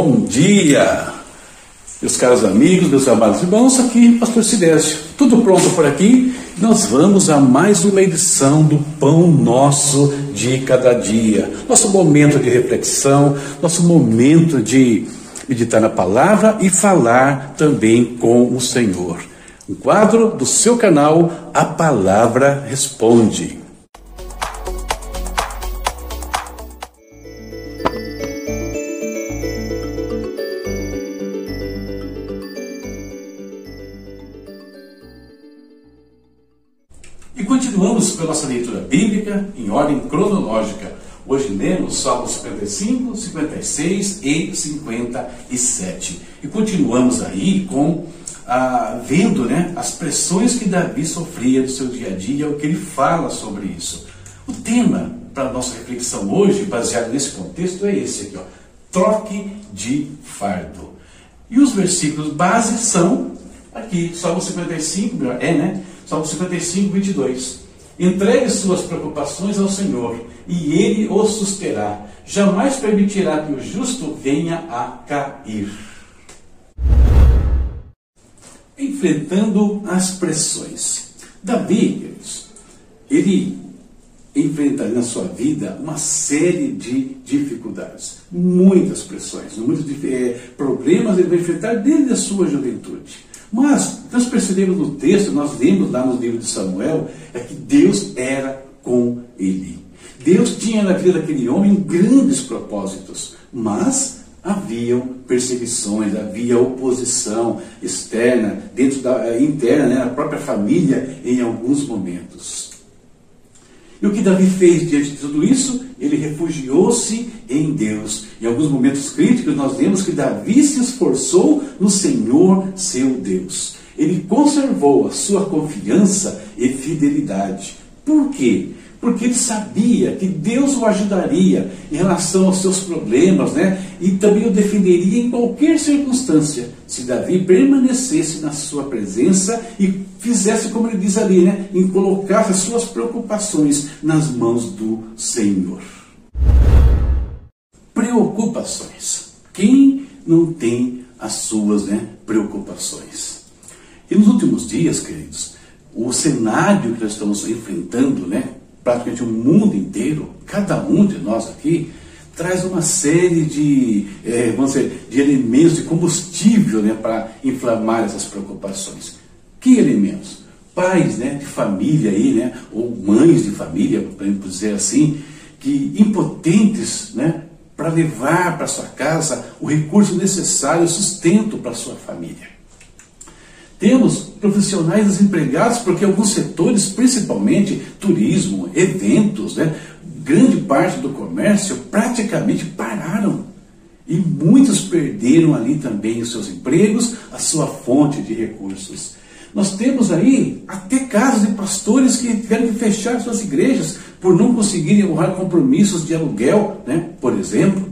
Bom dia, meus caros amigos, meus amados irmãos, aqui Pastor Sidésio. Tudo pronto por aqui? Nós vamos a mais uma edição do Pão Nosso de Cada Dia. Nosso momento de reflexão, nosso momento de meditar na palavra e falar também com o Senhor. Um quadro do seu canal, A Palavra Responde. A nossa leitura bíblica em ordem cronológica. Hoje lemos Salmos 55, 56 e 57. E continuamos aí com ah, vendo né, as pressões que Davi sofria no seu dia a dia, o que ele fala sobre isso. O tema para a nossa reflexão hoje, baseado nesse contexto, é esse aqui: ó, troque de fardo. E os versículos base são aqui, Salmo 55, é, né? Salmo 55, 22. Entregue suas preocupações ao Senhor, e Ele o susterá. Jamais permitirá que o justo venha a cair. Enfrentando as pressões. Davi, ele enfrentaria na sua vida uma série de dificuldades, muitas pressões, muitos eh, problemas ele vai enfrentar desde a sua juventude. Mas nós percebemos no texto, nós lemos lá no livro de Samuel, é que Deus era com ele. Deus tinha na vida daquele homem grandes propósitos, mas haviam perseguições, havia oposição externa, dentro da eh, interna, né, na própria família, em alguns momentos. E o que Davi fez diante de tudo isso? Ele refugiou-se em Deus. Em alguns momentos críticos, nós vemos que Davi se esforçou no Senhor, seu Deus. Ele conservou a sua confiança e fidelidade. Por quê? Porque ele sabia que Deus o ajudaria em relação aos seus problemas, né? E também o defenderia em qualquer circunstância, se Davi permanecesse na sua presença e fizesse como ele diz ali, né? Em colocar as suas preocupações nas mãos do Senhor. Preocupações. Quem não tem as suas né, preocupações? E nos últimos dias, queridos, o cenário que nós estamos enfrentando, né? praticamente o mundo inteiro, cada um de nós aqui, traz uma série de, é, vamos dizer, de elementos de combustível né, para inflamar essas preocupações. Que elementos? Pais né, de família aí, né, ou mães de família, podemos dizer assim, que impotentes né, para levar para sua casa o recurso necessário, o sustento para sua família. Temos profissionais desempregados porque alguns setores, principalmente turismo, eventos, né, grande parte do comércio praticamente pararam. E muitos perderam ali também os seus empregos, a sua fonte de recursos. Nós temos aí até casos de pastores que tiveram que fechar suas igrejas por não conseguirem honrar compromissos de aluguel, né, por exemplo.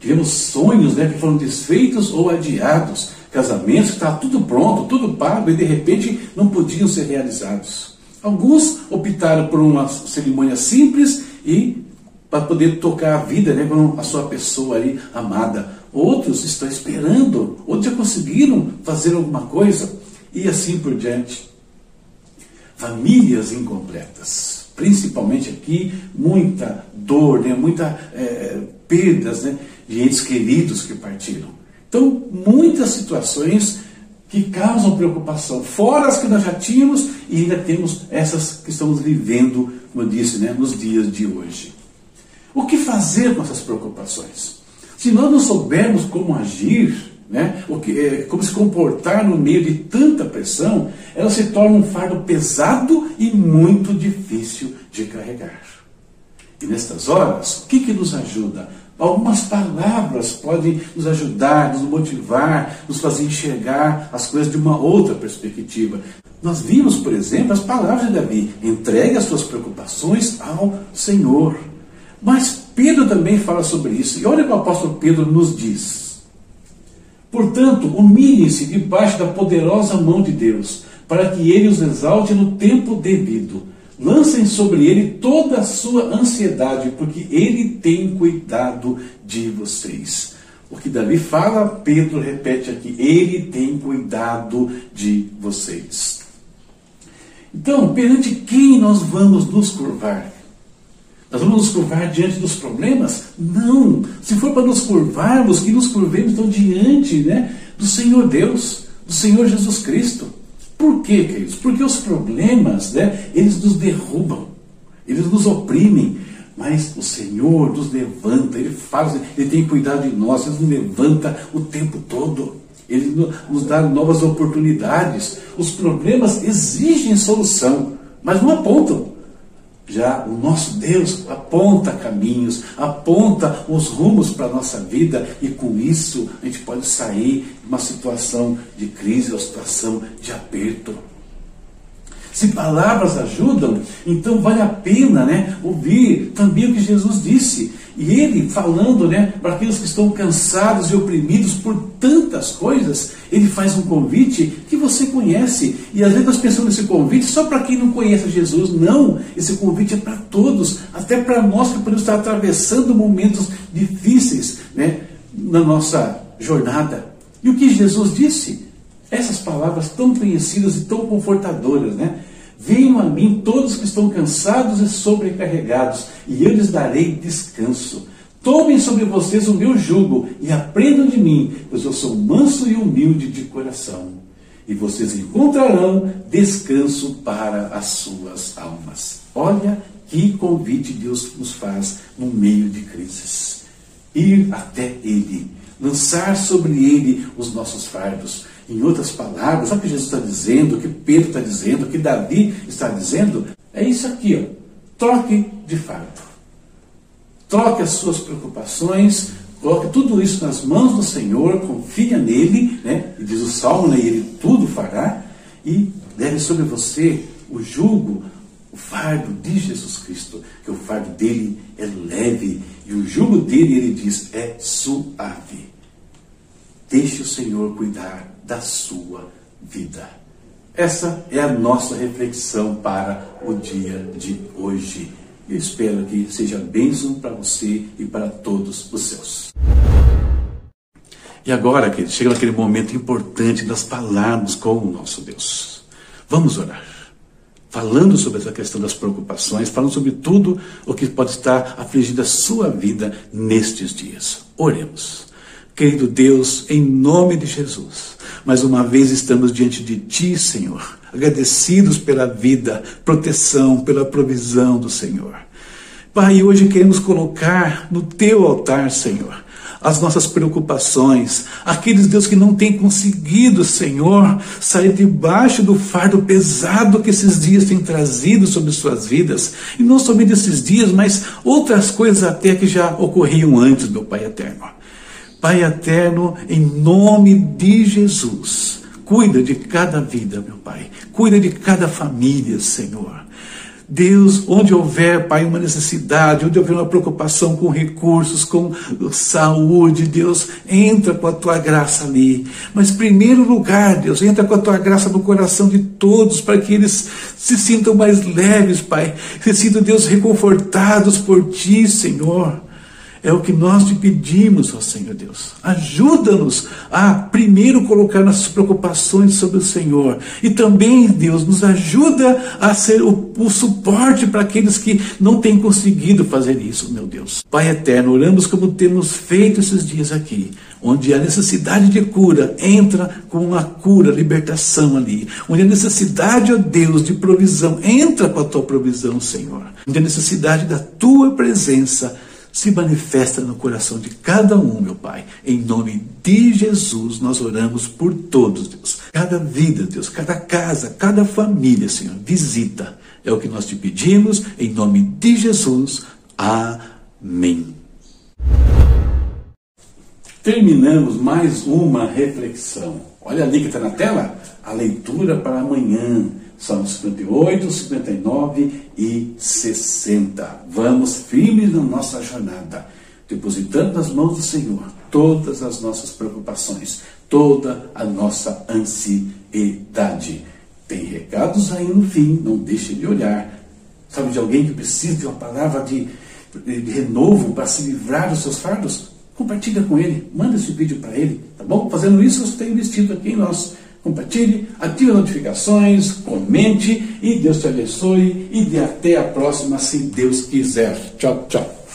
Tivemos sonhos né, que foram desfeitos ou adiados casamentos que estava tudo pronto, tudo pago, e de repente não podiam ser realizados. Alguns optaram por uma cerimônia simples e para poder tocar a vida né, com a sua pessoa ali amada. Outros estão esperando, outros já conseguiram fazer alguma coisa, e assim por diante. Famílias incompletas, principalmente aqui, muita dor, né, muita é, perdas né, de entes queridos que partiram. Então, muitas situações que causam preocupação, fora as que nós já tínhamos e ainda temos essas que estamos vivendo, como eu disse, né, nos dias de hoje. O que fazer com essas preocupações? Se nós não soubermos como agir, né, é, como se comportar no meio de tanta pressão, ela se torna um fardo pesado e muito difícil de carregar. E nestas horas, o que, que nos ajuda? Algumas palavras podem nos ajudar, nos motivar, nos fazer enxergar as coisas de uma outra perspectiva. Nós vimos, por exemplo, as palavras de Davi: entregue as suas preocupações ao Senhor. Mas Pedro também fala sobre isso. E olha o que o apóstolo Pedro nos diz. Portanto, humilhem-se debaixo da poderosa mão de Deus, para que ele os exalte no tempo devido. Lancem sobre ele toda a sua ansiedade, porque ele tem cuidado de vocês. O que Davi fala, Pedro repete aqui: Ele tem cuidado de vocês. Então, perante quem nós vamos nos curvar? Nós vamos nos curvar diante dos problemas? Não! Se for para nos curvarmos, que nos curvemos então diante né, do Senhor Deus, do Senhor Jesus Cristo. Por quê, queridos? Porque os problemas, né, eles nos derrubam, eles nos oprimem, mas o Senhor nos levanta, Ele faz, Ele tem cuidado de nós, Ele nos levanta o tempo todo. Ele nos dá novas oportunidades. Os problemas exigem solução, mas não apontam. Já o nosso Deus aponta caminhos, aponta os rumos para a nossa vida, e com isso a gente pode sair de uma situação de crise, uma situação de aperto. Se palavras ajudam, então vale a pena né, ouvir também o que Jesus disse. E ele falando né, para aqueles que estão cansados e oprimidos por tantas coisas, ele faz um convite que você conhece. E às vezes nós pensamos nesse convite só para quem não conhece Jesus. Não, esse convite é para todos, até para nós que podemos estar atravessando momentos difíceis né, na nossa jornada. E o que Jesus disse? Essas palavras tão conhecidas e tão confortadoras, né? Venham a mim todos que estão cansados e sobrecarregados, e eu lhes darei descanso. Tomem sobre vocês o meu jugo e aprendam de mim, pois eu sou manso e humilde de coração. E vocês encontrarão descanso para as suas almas. Olha que convite Deus nos faz no meio de crises. Ir até Ele, lançar sobre Ele os nossos fardos em outras palavras, o que Jesus está dizendo, o que Pedro está dizendo, o que Davi está dizendo? É isso aqui, ó. Troque de fardo. Troque as suas preocupações, coloque tudo isso nas mãos do Senhor, confia nele, né? E diz o Salmo, né? Ele tudo fará, e leve sobre você o jugo, o fardo de Jesus Cristo, que o fardo dele é leve, e o jugo dele, ele diz, é suave. Deixe o Senhor cuidar da sua vida. Essa é a nossa reflexão para o dia de hoje. Eu espero que seja bênção para você e para todos os seus. E agora, querido, chega naquele momento importante das palavras com o nosso Deus. Vamos orar. Falando sobre essa questão das preocupações, falando sobre tudo o que pode estar afligindo a sua vida nestes dias. Oremos. Querido Deus, em nome de Jesus, mais uma vez estamos diante de Ti, Senhor, agradecidos pela vida, proteção, pela provisão do Senhor. Pai, hoje queremos colocar no Teu altar, Senhor, as nossas preocupações, aqueles Deus que não têm conseguido, Senhor, sair debaixo do fardo pesado que esses dias têm trazido sobre suas vidas, e não somente esses dias, mas outras coisas até que já ocorriam antes, meu Pai eterno. Pai eterno, em nome de Jesus, cuida de cada vida, meu Pai. Cuida de cada família, Senhor. Deus, onde houver, Pai, uma necessidade, onde houver uma preocupação com recursos, com saúde, Deus, entra com a tua graça ali. Mas, primeiro lugar, Deus, entra com a tua graça no coração de todos, para que eles se sintam mais leves, Pai. Se sintam, Deus, reconfortados por ti, Senhor. É o que nós te pedimos, ó Senhor Deus. Ajuda-nos a primeiro colocar nossas preocupações sobre o Senhor. E também, Deus, nos ajuda a ser o, o suporte para aqueles que não têm conseguido fazer isso, meu Deus. Pai eterno, oramos como temos feito esses dias aqui. Onde a necessidade de cura entra com a cura, libertação ali. Onde a necessidade, ó Deus, de provisão entra com a tua provisão, Senhor. Onde a necessidade da tua presença se manifesta no coração de cada um, meu Pai. Em nome de Jesus, nós oramos por todos, Deus. Cada vida, Deus, cada casa, cada família, Senhor, visita. É o que nós te pedimos, em nome de Jesus. Amém. Terminamos mais uma reflexão. Olha ali que está na tela, a leitura para amanhã. Salmos 58, 59 e 60. Vamos firmes na nossa jornada, depositando nas mãos do Senhor todas as nossas preocupações, toda a nossa ansiedade. Tem recados aí no fim, não deixe de olhar. Sabe de alguém que precisa de uma palavra de, de, de renovo para se livrar dos seus fardos? compartilha com ele, manda esse vídeo para ele, tá bom? Fazendo isso, você tem investido aqui em nós. Compartilhe, ative as notificações, comente e Deus te abençoe e de até a próxima, se Deus quiser. Tchau, tchau.